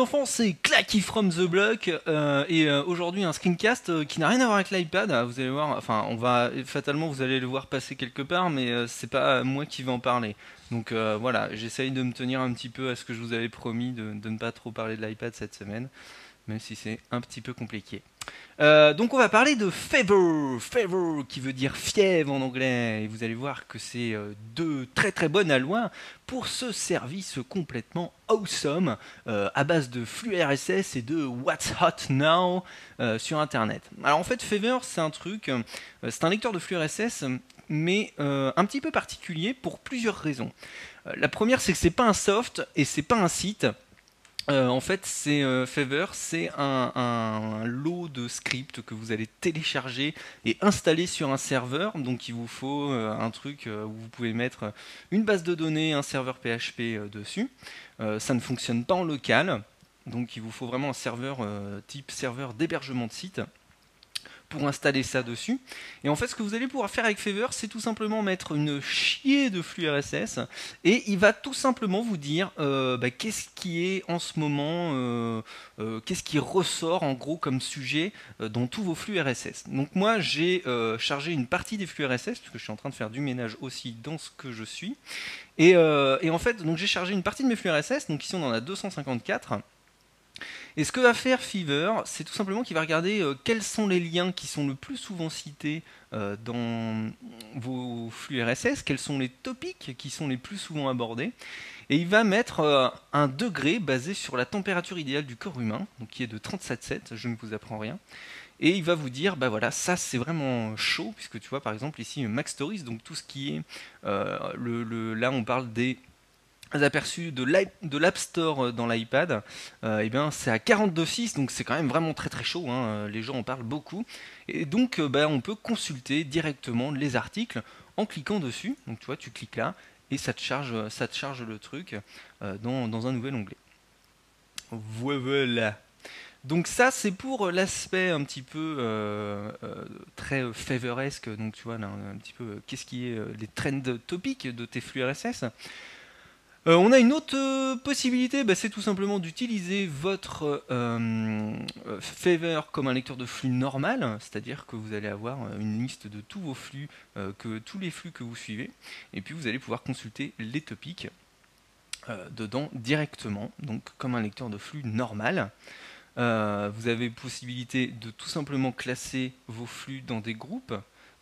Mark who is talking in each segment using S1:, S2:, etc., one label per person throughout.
S1: enfants, c'est Clacky from the Block euh, et euh, aujourd'hui un screencast euh, qui n'a rien à voir avec l'iPad. Vous allez voir, enfin, on va fatalement vous allez le voir passer quelque part, mais c'est pas moi qui vais en parler. Donc voilà, j'essaye de me tenir un petit peu à ce que je vous avais promis de ne pas trop parler de l'iPad cette semaine, même si c'est un petit peu compliqué. Euh, donc on va parler de Fever, Fever qui veut dire fièvre en anglais, et vous allez voir que c'est euh, deux très très bonnes allois pour ce service complètement awesome euh, à base de flux RSS et de What's Hot Now sur Internet. Alors en fait Fever c'est un truc, c'est un lecteur de flux RSS mais un petit peu particulier pour plusieurs raisons. La première c'est que c'est pas un soft et c'est pas un site. Euh, en fait, c'est euh, Fever, c'est un, lot de scripts que vous allez télécharger et installer sur un serveur. Donc, il vous faut euh, un truc où vous pouvez mettre une base de données, un serveur PHP dessus. Ça ne fonctionne pas en local, donc il vous faut vraiment un serveur type serveur d'hébergement de site pour installer ça dessus. Et en fait, ce que vous allez pouvoir faire avec Fever, c'est tout simplement mettre une chier de flux RSS et il va tout simplement vous dire euh, bah, qu'est-ce qui est en ce moment, euh, euh, qu'est-ce qui ressort en gros comme sujet dans tous vos flux RSS. Donc moi j'ai chargé une partie des flux RSS puisque je suis en train de faire du ménage aussi dans ce que je suis. Et, et en fait j'ai chargé une partie de mes flux RSS, donc ici on en a 254. Et ce que va faire Fever, c'est tout simplement qu'il va regarder euh, quels sont les liens qui sont le plus souvent cités euh, dans vos flux RSS, quels sont les topics qui sont les plus souvent abordés, et il va mettre euh, un degré basé sur la température idéale du corps humain, donc qui est de 37,7, je ne vous apprends rien, et il va vous dire, bah voilà, ça c'est vraiment chaud, puisque tu vois par exemple ici Mac Stories, donc tout ce qui est, le- là on parle des aperçus de l'App Store euh, dans l'iPad, euh, eh c'est à 42.6, donc c'est quand même vraiment très très chaud, hein, euh, les gens en parlent beaucoup. Et donc bah, on peut consulter directement les articles en cliquant dessus. Donc tu vois, tu cliques là et ça te charge, ça te charge le truc dans, dans un nouvel onglet. Voilà. Donc ça c'est pour l'aspect un petit peu très favoresque, donc tu vois là un petit peu qu'est-ce qui est les trends topiques de tes flux RSS. Euh, on a une autre euh, possibilité, bah, c'est tout simplement d'utiliser votre euh, euh, Favor comme un lecteur de flux normal, c'est-à-dire que vous allez avoir une liste de tous vos flux, que tous les flux que vous suivez, et puis vous allez pouvoir consulter les topics dedans directement, donc comme un lecteur de flux normal. Vous avez possibilité de tout simplement classer vos flux dans des groupes.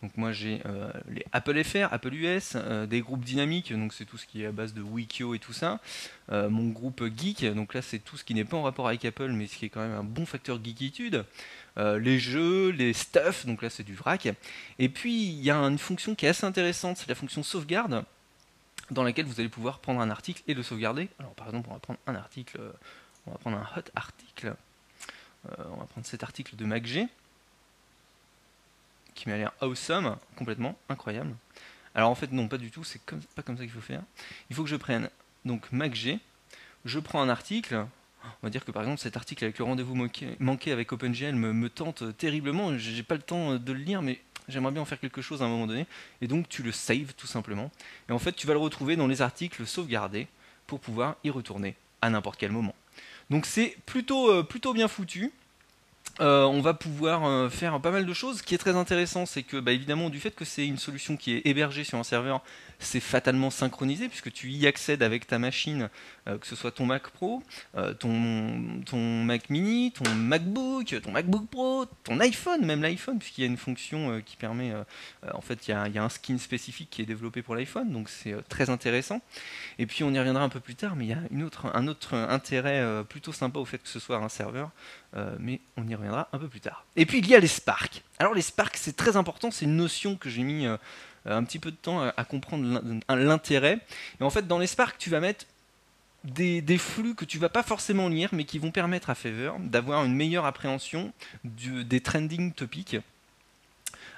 S1: Donc moi j'ai euh, les Apple FR, Apple US, euh, des groupes dynamiques, donc c'est tout ce qui est à base de Wikio et tout ça. Euh, mon groupe geek, donc là c'est tout ce qui n'est pas en rapport avec Apple, mais ce qui est quand même un bon facteur geekitude. Les jeux, les stuff, donc là c'est du vrac. Et puis il y a une fonction qui est assez intéressante, c'est la fonction sauvegarde, dans laquelle vous allez pouvoir prendre un article et le sauvegarder. Alors par exemple on va prendre un article, on va prendre un hot article. On va prendre cet article de MacG qui m'a l'air awesome, complètement incroyable. Alors en fait non, pas du tout, c'est pas comme ça qu'il faut faire. Il faut que je prenne donc MacG, je prends un article, on va dire que par exemple cet article avec le rendez-vous manqué, avec OpenGL me, tente terriblement, j'ai pas le temps de le lire mais j'aimerais bien en faire quelque chose à un moment donné, et donc tu le saves tout simplement, et en fait tu vas le retrouver dans les articles sauvegardés pour pouvoir y retourner à n'importe quel moment. Donc c'est plutôt, euh, plutôt bien foutu. Euh, on va pouvoir euh, faire pas mal de choses. Ce qui est très intéressant, c'est que, bah, évidemment, du fait que c'est une solution qui est hébergée sur un serveur, c'est fatalement synchronisé puisque tu y accèdes avec ta machine, euh, que ce soit ton Mac Pro, ton, Mac Mini, ton MacBook, ton MacBook Pro, ton iPhone, même l'iPhone, puisqu'il y a une fonction qui permet, en fait, il y, a, un skin spécifique qui est développé pour l'iPhone, donc c'est très intéressant. Et puis on y reviendra un peu plus tard, mais il y a un autre intérêt plutôt sympa au fait que ce soit un serveur, euh, mais on y reviendra un peu plus tard. Et puis il y a les Spark. Alors les Spark, c'est très important, c'est une notion que j'ai mis euh, un petit peu de temps à, comprendre l'in- l'intérêt. Et en fait, dans les Spark, tu vas mettre des, flux que tu vas pas forcément lire, mais qui vont permettre à Fever d'avoir une meilleure appréhension des trending topics.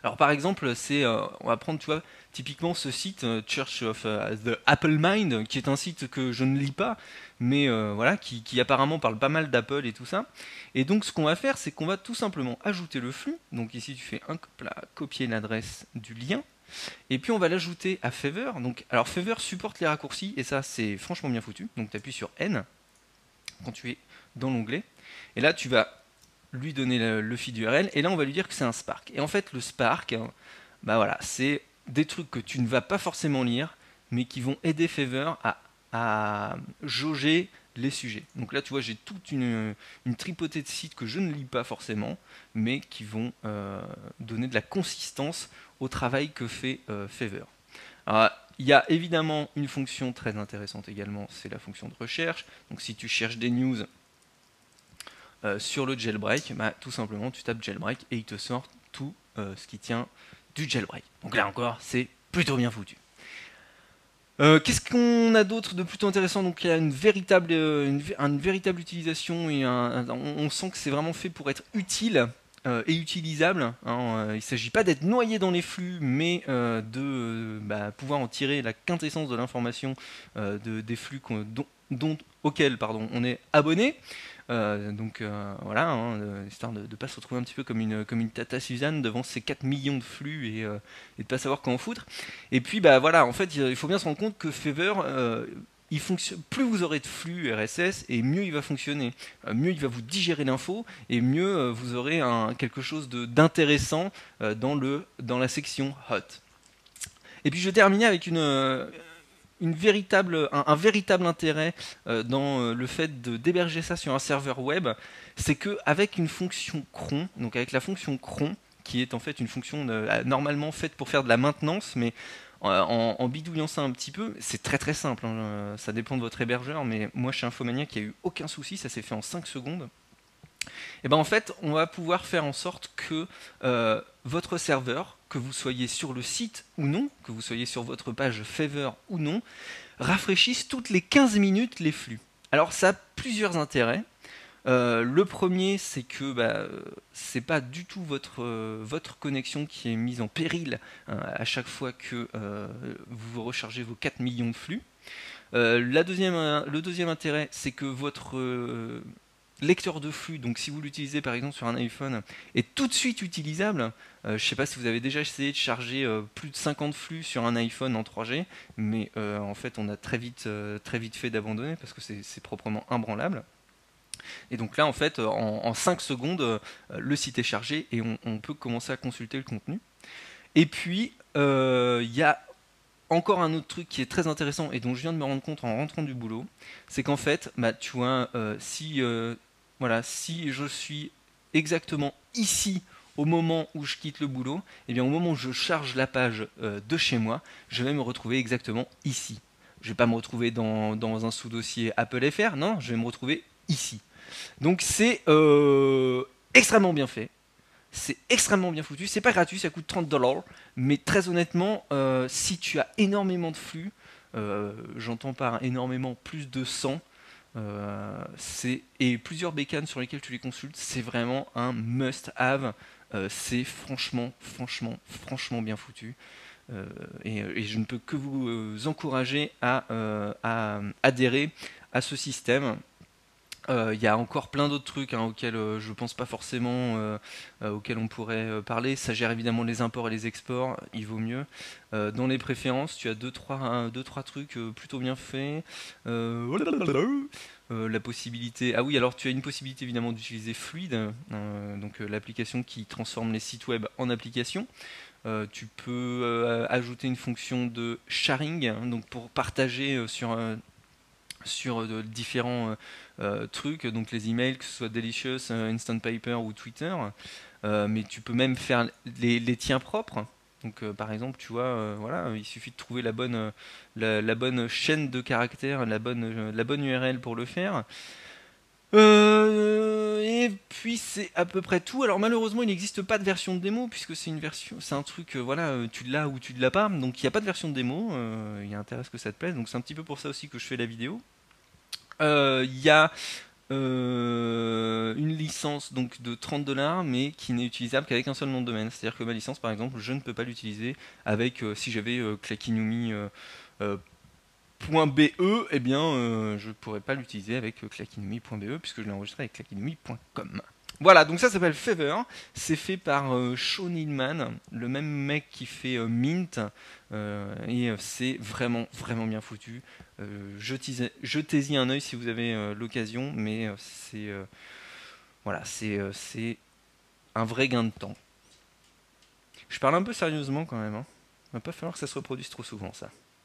S1: Alors par exemple, c'est, euh, on va prendre, tu vois, typiquement ce site euh, Church of euh, the Apple Mind, qui est un site que je ne lis pas, mais voilà, qui, apparemment parle pas mal d'Apple et tout ça. Et donc ce qu'on va faire, c'est qu'on va tout simplement ajouter le flux. Donc ici tu fais un cop- copier l'adresse du lien. Et puis on va l'ajouter à Fever. Donc, alors Fever supporte les raccourcis et ça c'est franchement bien foutu. Donc tu appuies sur N, quand tu es dans l'onglet. Et là, tu vas lui donner le, feed URL, et là, on va lui dire que c'est un Spark. Et en fait, le Spark, bah voilà, c'est des trucs que tu ne vas pas forcément lire, mais qui vont aider Fever à, à jauger les sujets. Donc là, tu vois, j'ai toute une, tripotée de sites que je ne lis pas forcément, mais qui vont euh, donner de la consistance au travail que fait euh, Fever. il y a évidemment une fonction très intéressante également, c'est la fonction de recherche. Donc si tu cherches des news euh, sur le jailbreak, bah, tout simplement tu tapes jailbreak et il te sort tout ce qui tient du jailbreak. Donc là encore, c'est plutôt bien foutu. Euh, qu'est-ce qu'on a d'autre de plutôt intéressant? Donc il y a une véritable, euh, utilisation et on, sent que c'est vraiment fait pour être utile euh, et utilisable. Hein. il ne s'agit pas d'être noyé dans les flux, mais de bah, pouvoir en tirer la quintessence de l'information de, des flux auxquels on est abonné. Euh, donc euh, voilà, hein, euh, histoire de ne pas se retrouver un petit peu comme une, comme une tata Suzanne devant ces 4 millions de flux et, de ne pas savoir quoi en foutre. Et puis bah voilà, en fait, il faut bien se rendre compte que Fever, plus vous aurez de flux RSS et mieux il va fonctionner. mieux il va vous digérer l'info et mieux vous aurez un, quelque chose d'intéressant dans, dans la section hot. Et puis je vais terminer avec une, un, véritable intérêt euh, dans euh, le fait d'héberger ça sur un serveur web, c'est qu'avec une fonction cron, donc avec la fonction cron, qui est en fait une fonction euh, normalement faite pour faire de la maintenance, mais en, bidouillant ça un petit peu, c'est très très simple, hein, ça dépend de votre hébergeur, mais moi chez Infomania qui a eu aucun souci, ça s'est fait en 5 secondes. Et ben en fait, on va pouvoir faire en sorte que votre serveur que vous soyez sur le site ou non, que vous soyez sur votre page Favor ou non, rafraîchissent toutes les 15 minutes les flux. Alors ça a plusieurs intérêts. Euh, le premier, c'est que bah, c'est pas du tout votre, euh, votre connexion qui est mise en péril hein, à chaque fois que euh, vous rechargez vos 4 millions de flux. la deuxième, le deuxième intérêt, c'est que votre lecteur de flux, donc si vous l'utilisez par exemple sur un iPhone, est tout de suite utilisable. Euh, je ne sais pas si vous avez déjà essayé de charger euh, plus de 50 flux sur un iPhone en 3G, mais euh, en fait on a très vite, très vite fait d'abandonner parce que c'est proprement imbranlable. Et donc là en fait en, 5 secondes le site est chargé et on, peut commencer à consulter le contenu. Et puis il y a encore un autre truc qui est très intéressant et dont je viens de me rendre compte en rentrant du boulot, c'est qu'en fait, bah, tu vois, si voilà, si je suis exactement ici au moment où je quitte le boulot, eh bien au moment où je charge la page euh, de chez moi, je vais me retrouver exactement ici. Je ne vais pas me retrouver dans, un sous-dossier Apple FR, non, je vais me retrouver ici. Donc c'est euh, extrêmement bien fait. C'est extrêmement bien foutu. C'est pas gratuit, ça coûte 30 dollars. Mais très honnêtement, euh, si tu as énormément de flux, j'entends par énormément plus de 100, euh, et plusieurs bécanes sur lesquelles tu les consultes, c'est vraiment un must-have. Euh, c'est franchement, franchement, franchement bien foutu. Euh, et, je ne peux que vous encourager à, adhérer à ce système. Il y a encore plein d'autres trucs hein, auxquels je ne pense pas forcément auxquels on pourrait parler. Ça gère évidemment les imports et les exports, il vaut mieux. dans les préférences, tu as 2-3 deux, trois, deux, trois trucs plutôt bien faits. la possibilité. Ah oui, alors tu as une possibilité évidemment d'utiliser Fluid, donc l'application qui transforme les sites web en application. tu peux ajouter une fonction de sharing, hein, donc pour partager sur sur différents euh, trucs, donc les emails, que ce soit Delicious, euh, Instant Paper ou Twitter, euh, mais tu peux même faire les, tiens propres. Donc par exemple, tu vois, voilà, il suffit de trouver la bonne, chaîne de caractères, la bonne URL pour le faire. Et puis c'est à peu près tout. Alors malheureusement, il n'existe pas de version de démo puisque c'est une version, c'est un truc, voilà, tu l'as ou tu ne l'as pas. Donc il n'y a pas de version de démo. Il y a intérêt à ce que ça te plaise. Donc c'est un petit peu pour ça aussi que je fais la vidéo. Il euh, y a euh, une licence donc de 30 dollars mais qui n'est utilisable qu'avec un seul nom de domaine. C'est-à-dire que ma licence par exemple je ne peux pas l'utiliser avec euh, si j'avais euh, .be, eh bien je ne pourrais pas l'utiliser avec clackinumi.be puisque je l'ai enregistré avec clackinumi.com. Voilà, donc ça s'appelle Fever. C'est fait par Sean Hillman, le même mec qui fait Mint. et c'est vraiment, vraiment bien foutu. jetez-y un oeil si vous avez l'occasion, mais c'est un vrai gain de temps. Je parle un peu sérieusement quand même. Hein. Il va pas falloir que ça se reproduise trop souvent, ça.